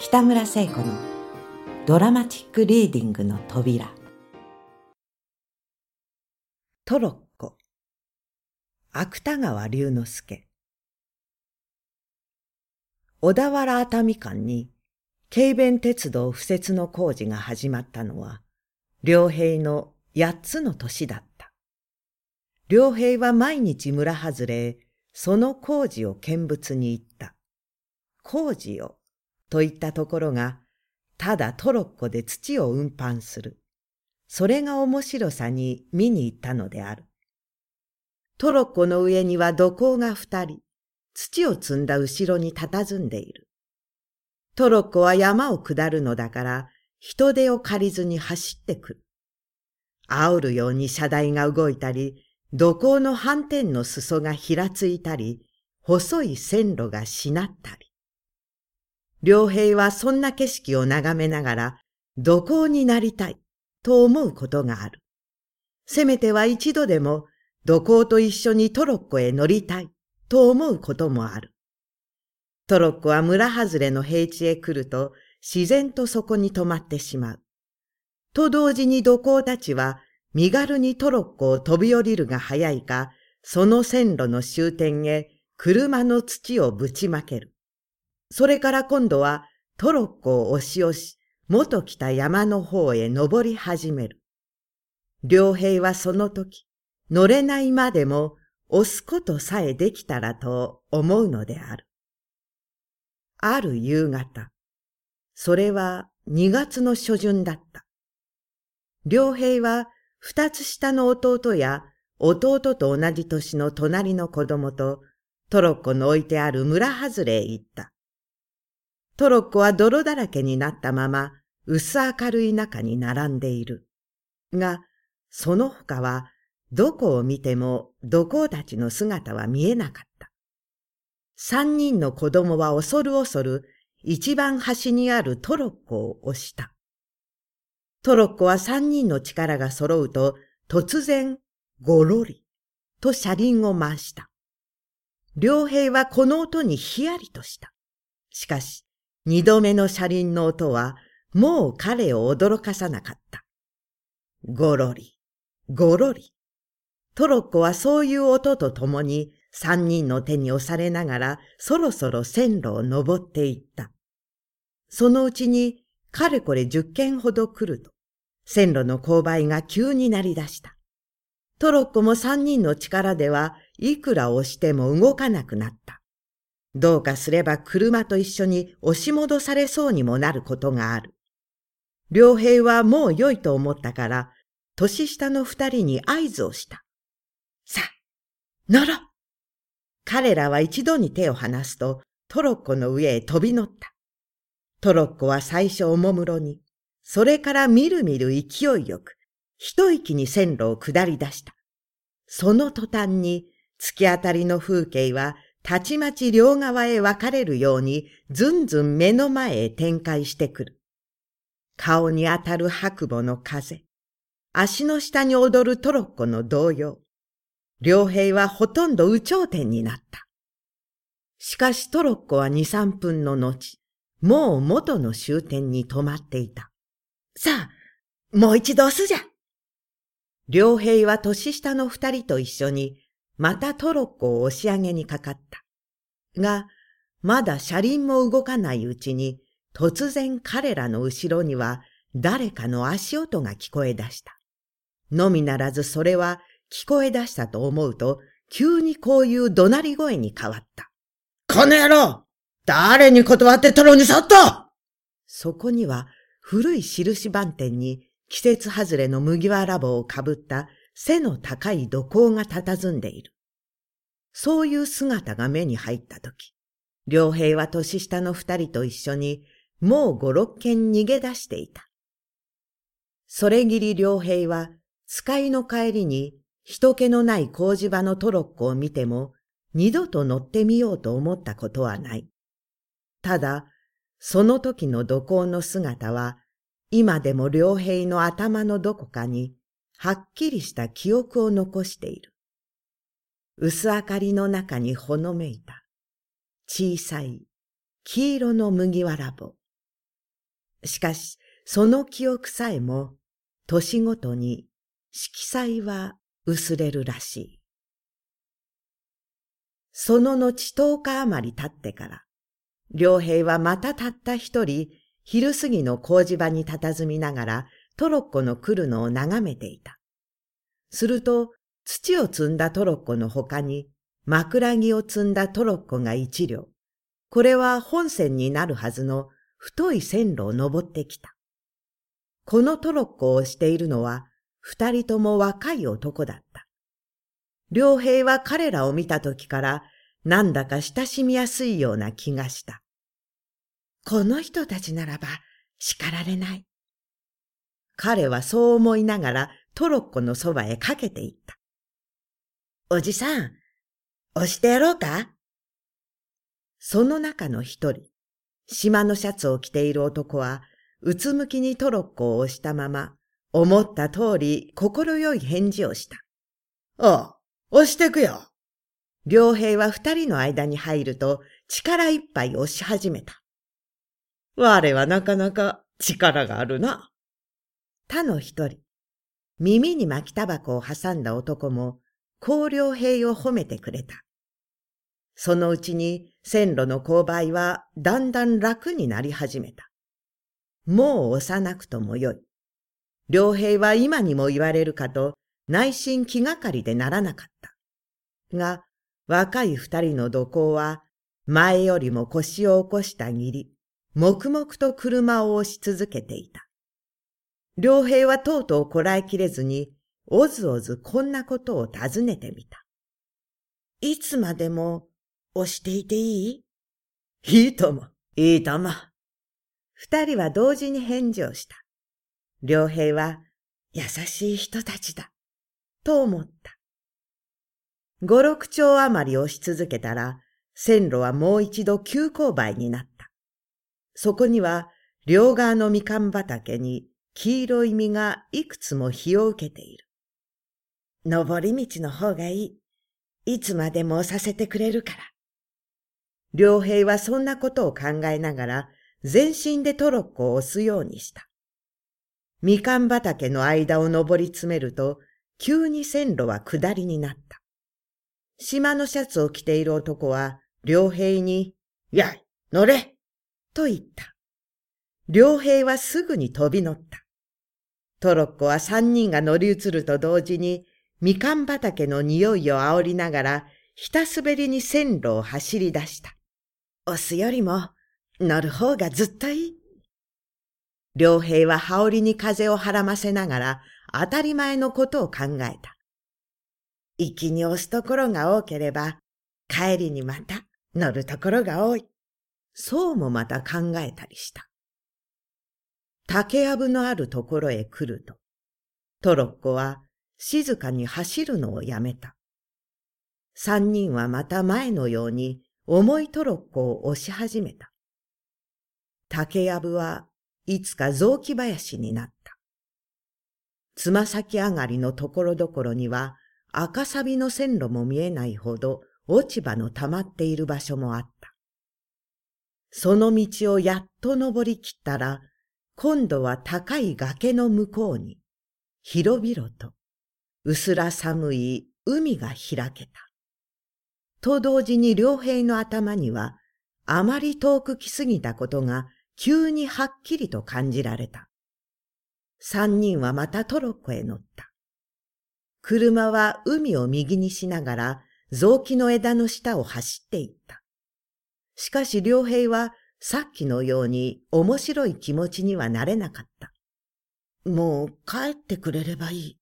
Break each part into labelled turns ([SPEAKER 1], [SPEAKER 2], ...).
[SPEAKER 1] 北村聖子のドラマチックリーディングの扉トロッコ芥川龍之介小田原熱海間に軽便鉄道敷設の工事が始まったのは良平の八つの年だった。良平は毎日村外れその工事を見物に行った。工事よ、といったところが、ただトロッコで土を運搬する。それが面白さに見に行ったのである。トロッコの上には土工が二人、土を積んだ後ろに佇んでいる。トロッコは山を下るのだから、人手を借りずに走ってくる。煽るように車台が動いたり、土工の斑点の裾がひらついたり、細い線路がしなったり。良平はそんな景色を眺めながら、土工になりたい？と思うことがある。せめては一度でも土工と一緒にトロッコへ乗りたい？と思うこともある。トロッコは村外れの平地へ来ると自然とそこに止まってしまう。と同時に土工たちは身軽にトロッコを飛び降りるが早いか、その線路の終点へ車の土をぶちまける。それから今度はトロッコを押し押し、元来た山の方へ登り始める。良平はその時、乗れないまでも押すことさえできたらと思うのである。ある夕方、それは二月の初旬だった。良平は二つ下の弟や弟と同じ年の隣の子供とトロッコの置いてある村外れへ行った。トロッコは泥だらけになったまま薄明るい中に並んでいる。が、その他はどこを見ても土工たちの姿は見えなかった。三人の子供は恐る恐る一番端にあるトロッコを押した。トロッコは三人の力が揃うと、突然、ごろり、と車輪を回した。良平はこの音にヒヤリとした。しかし、二度目の車輪の音は、もう彼を驚かさなかった。ごろり、ごろり。トロッコはそういう音とともに、三人の手に押されながら、そろそろ線路を登っていった。そのうちに、かれこれ十軒ほど来ると、線路の勾配が急になり出した。トロッコも三人の力ではいくら押しても動かなくなった。どうかすれば車と一緒に押し戻されそうにもなることがある。良平はもう良いと思ったから、年下の二人に合図をした。さあ、乗ろう彼らは一度に手を離すとトロッコの上へ飛び乗った。トロッコは最初おもむろに、それからみるみる勢いよく、一息に線路を下り出した。その途端に、突き当たりの風景は、たちまち両側へ分かれるように、ずんずん目の前へ展開してくる。顔に当たる白母の風、足の下に踊るトロッコの動揺。両兵はほとんど有頂天になった。しかしトロッコは二三分の後、もう元の終点に止まっていた。さあ、もう一度押すじゃ。両兵は年下の二人と一緒に、またトロッコを押し上げにかかった。が、まだ車輪も動かないうちに、突然彼らの後ろには誰かの足音が聞こえ出した。のみならずそれは聞こえ出したと思うと、急にこういう怒鳴り声に変わった。この野郎誰に断ってトロに去った？そこには古い印番店に季節外れの麦わら帽をかぶった背の高い土工が佇んでいる。そういう姿が目に入ったとき、良平は年下の二人と一緒にもう五六軒逃げ出していた。それぎり良平は使いの帰りに人気のない工事場のトロッコを見ても二度と乗ってみようと思ったことはない。ただ、その時の土工の姿は、今でも良平の頭のどこかに、はっきりした記憶を残している。薄明かりの中にほのめいた、小さい、黄色の麦わらぼ。しかし、その記憶さえも、年ごとに色彩は薄れるらしい。その後10日余り経ってから、良平はまたたった一人、昼過ぎの工事場に佇みながら、トロッコの来るのを眺めていた。すると、土を積んだトロッコの他に、枕木を積んだトロッコが一両。これは本線になるはずの太い線路を登ってきた。このトロッコをしているのは、二人とも若い男だった。良平は彼らを見た時から、なんだか親しみやすいような気がした。この人たちならば叱られない。彼はそう思いながらトロッコのそばへかけていった。おじさん、押してやろうか？その中の一人、島のシャツを着ている男は、うつむきにトロッコを押したまま、思った通り心よい返事をした。
[SPEAKER 2] ああ、押してくよ。
[SPEAKER 1] 良平は二人の間に入ると力いっぱい押し始めた。
[SPEAKER 2] 我はなかなか力があるな。
[SPEAKER 1] 他の一人、耳に巻きタバコを挟んだ男も、高良平を褒めてくれた。そのうちに線路の勾配はだんだん楽になり始めた。もう押さなくともよい。良平は今にも言われるかと内心気がかりでならなかった。が、若い二人の土工は前よりも腰を起こしたぎり、黙々と車を押し続けていた。良平はとうとうこらえきれずに、おずおずこんなことを尋ねてみた。いつまでも押していていい？
[SPEAKER 2] いいとも、いいとも。
[SPEAKER 1] 二人は同時に返事をした。良平は優しい人たちだ、と思った。五六丁余り押し続けたら、線路はもう一度急勾配になった。そこには、両側のみかん畑に黄色い実がいくつも日を受けている。登り道の方がいい。いつまでもさせてくれるから。良平はそんなことを考えながら、全身でトロッコを押すようにした。みかん畑の間を登り詰めると、急に線路は下りになった。島のシャツを着ている男は、良平に、
[SPEAKER 2] やい、乗れ
[SPEAKER 1] と言った。良平はすぐに飛び乗った。トロッコは三人が乗り移ると同時に、みかん畑の匂いを煽りながら、ひたすべりに線路を走り出した。押すよりも、乗る方がずっといい。良平は羽織に風をはらませながら、当たり前のことを考えた。行きに押すところが多ければ、帰りにまた乗るところが多い。そうもまた考えたりした。竹やぶのあるところへ来ると、トロッコは静かに走るのをやめた。三人はまた前のように重いトロッコを押し始めた。竹やぶはいつか雑木林になった。つま先上がりのところどころには赤サビの線路も見えないほど落ち葉の溜まっている場所もあった。その道をやっと登りきったら今度は高い崖の向こうに、広々と、薄ら寒い海が開けた。と同時に良平の頭には、あまり遠く来すぎたことが急にはっきりと感じられた。三人はまたトロッコへ乗った。車は海を右にしながら雑木の枝の下を走っていった。しかし良平はさっきのように面白い気持ちにはなれなかった。もう帰ってくれればいい。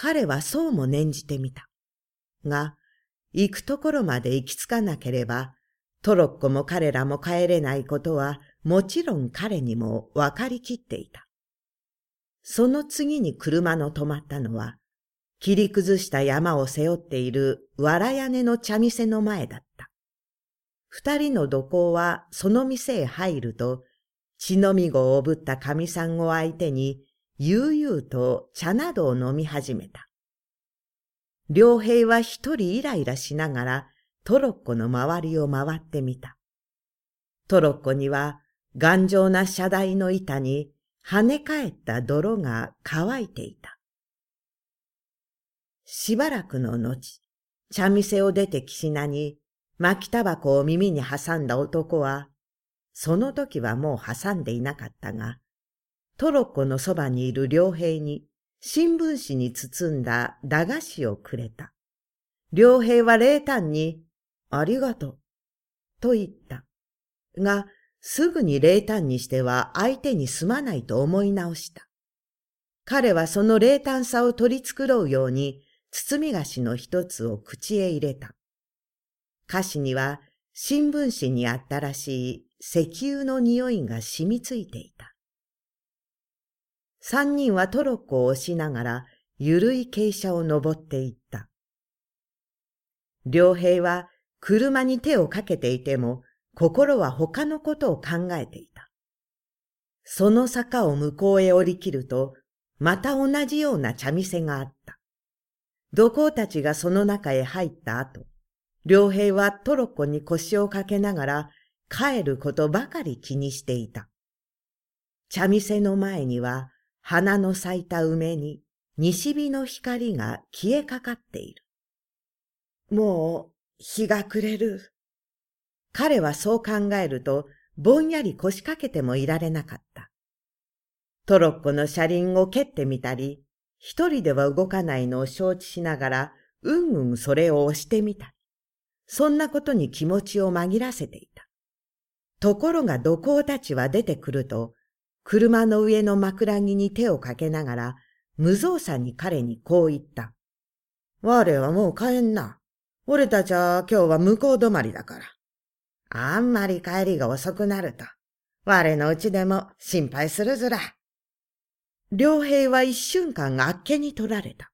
[SPEAKER 1] 彼はそうも念じてみた。が、行くところまで行き着かなければ、トロッコも彼らも帰れないことはもちろん彼にも分かりきっていた。その次に車の止まったのは、切り崩した山を背負っている藁屋根の茶店の前だった。二人の土工はその店へ入ると、血のみ子をぶった神さんを相手に、悠々と茶などを飲み始めた。良平は一人イライラしながらトロッコの周りを回ってみた。トロッコには頑丈な車台の板に跳ね返った泥が乾いていた。しばらくの後、茶店を出て岸名に巻きタバコを耳に挟んだ男は、その時はもう挟んでいなかったが、トロッコのそばにいる良平に新聞紙に包んだ駄菓子をくれた。良平は冷淡に、ありがとう、と言った。が、すぐに冷淡にしては相手にすまないと思い直した。彼はその冷淡さを取り繕うように、包み菓子の一つを口へ入れた。菓子には新聞紙にあったらしい石油の匂いが染みついていた。三人はトロッコを押しながら、ゆるい傾斜を登っていった。良平は車に手をかけていても、心は他のことを考えていた。その坂を向こうへ降り切ると、また同じような茶店があった。土工たちがその中へ入った後、良平はトロッコに腰をかけながら帰ることばかり気にしていた。茶店の前には花の咲いた梅に西日の光が消えかかっている。もう日が暮れる。彼はそう考えるとぼんやり腰掛けてもいられなかった。トロッコの車輪を蹴ってみたり、一人では動かないのを承知しながら、うんうんそれを押してみた。そんなことに気持ちを紛らせていた。ところが土工たちは出てくると、車の上の枕木に手をかけながら、無造作に彼にこう言った。我はもう帰んな。俺たちは今日は向こう止まりだから。あんまり帰りが遅くなると、我のうちでも心配するずら。良平は一瞬間あっけに取られた。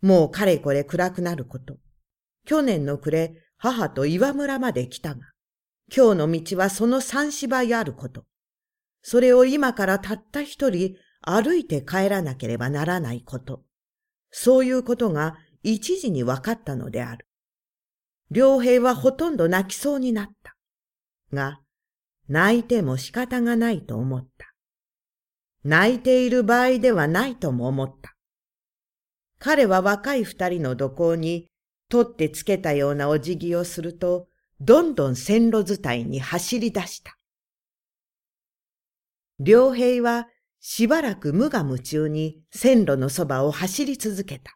[SPEAKER 1] もうかれこれ暗くなること。去年の暮れ、母と岩村まで来たが、今日の道はその三芝居あること。それを今からたった一人歩いて帰らなければならないこと。そういうことが一時に分かったのである。良平はほとんど泣きそうになった。が、泣いても仕方がないと思った。泣いている場合ではないとも思った。彼は若い二人の土工に取ってつけたようなお辞儀をすると、どんどん線路伝いに走り出した。良平はしばらく無我夢中に線路のそばを走り続けた。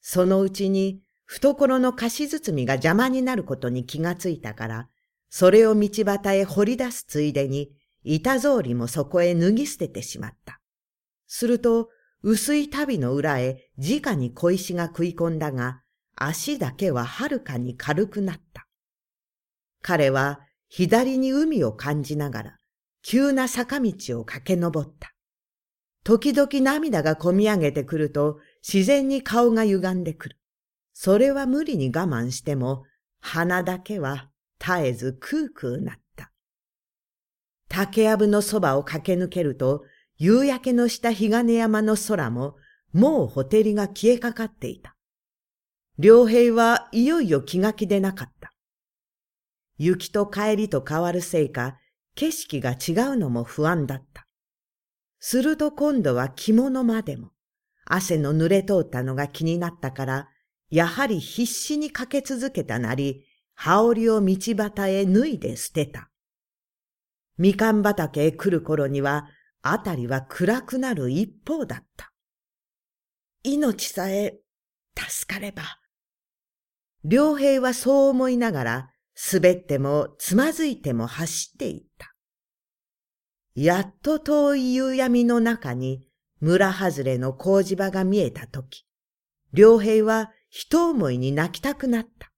[SPEAKER 1] そのうちに懐の菓子包みが邪魔になることに気がついたから、それを道端へ掘り出すついでに板草履もそこへ脱ぎ捨ててしまった。すると、薄い足袋の裏へ直に小石が食い込んだが、足だけははるかに軽くなった。彼は左に海を感じながら、急な坂道を駆け上った。時々涙がこみ上げてくると、自然に顔が歪んでくる。それは無理に我慢しても、鼻だけは絶えずクークーなった。竹やぶのそばを駆け抜けると、夕焼けのした日金山の空も、もうほてりが消えかかっていた。良平はいよいよ気が気でなかった。雪と帰りと変わるせいか、景色が違うのも不安だった。すると今度は着物までも、汗の濡れ通ったのが気になったから、やはり必死にかけ続けたなり、羽織を道端へ脱いで捨てた。みかん畑へ来る頃には、あたりは暗くなる一方だった。命さえ助かれば。良平はそう思いながら、滑ってもつまずいても走っていった。やっと遠い夕闇の中に村外れの工事場が見えたとき、良平は一思いに泣きたくなった。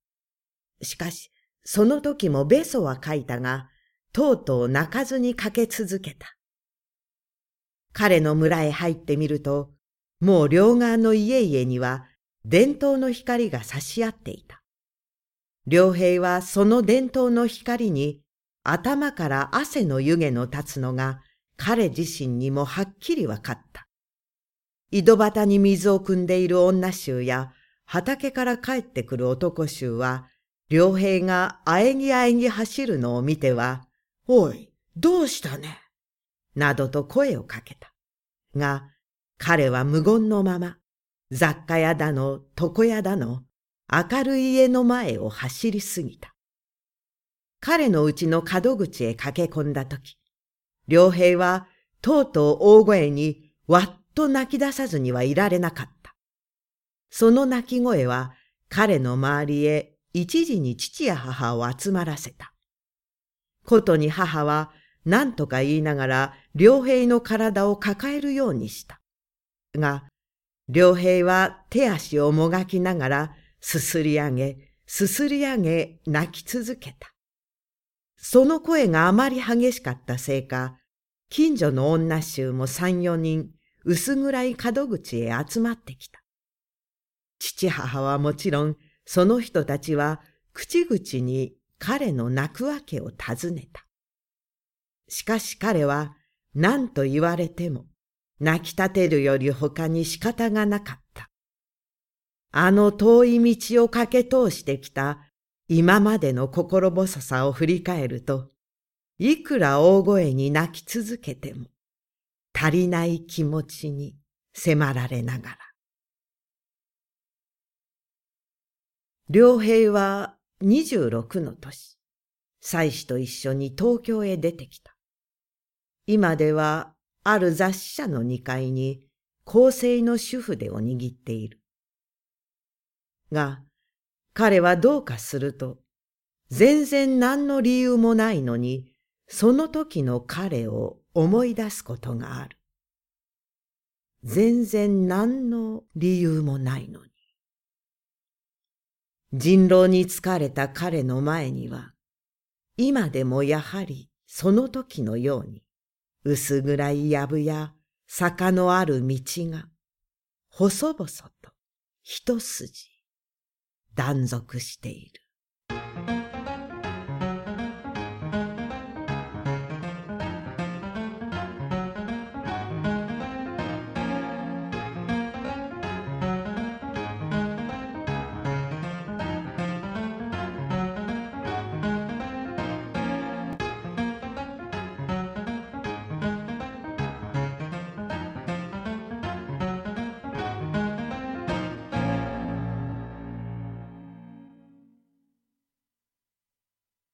[SPEAKER 1] しかし、その時もべそは書いたが、とうとう泣かずにかけ続けた。彼の村へ入ってみると、もう両側の家々には伝統の光が差し合っていた。良平はその伝統の光に頭から汗の湯気の立つのが彼自身にもはっきりわかった。井戸端に水を汲んでいる女衆や畑から帰ってくる男衆は、良平があえぎあえぎ走るのを見ては、おい、どうしたね？などと声をかけた。が、彼は無言のまま、雑貨屋だの、床屋だの、明るい家の前を走り過ぎた。彼のうちの角口へ駆け込んだとき、良平はとうとう大声にわっと泣き出さずにはいられなかった。その泣き声は彼の周りへ一時に父や母を集まらせた。ことに母は何とか言いながら良平の体を抱えるようにした。が、良平は手足をもがきながらすすり上げ、すすり上げ泣き続けた。その声があまり激しかったせいか、近所の女衆も三四人薄暗い角口へ集まってきた。父母はもちろん、その人たちは口々に彼の泣くわけを尋ねた。しかし彼は何と言われても泣き立てるより他に仕方がなかった。あの遠い道を駆け通してきた今までの心細さを振り返ると、いくら大声に泣き続けても、足りない気持ちに迫られながら。良平は二十六の年、妻子と一緒に東京へ出てきた。今ではある雑誌社の二階に構成の主婦でを握っている。が、彼はどうかすると、全然何の理由もないのに、その時の彼を思い出すことがある。全然何の理由もないのに。人狼に疲れた彼の前には、今でもやはりその時のように、薄暗い藪や坂のある道が、細々と一筋断続している。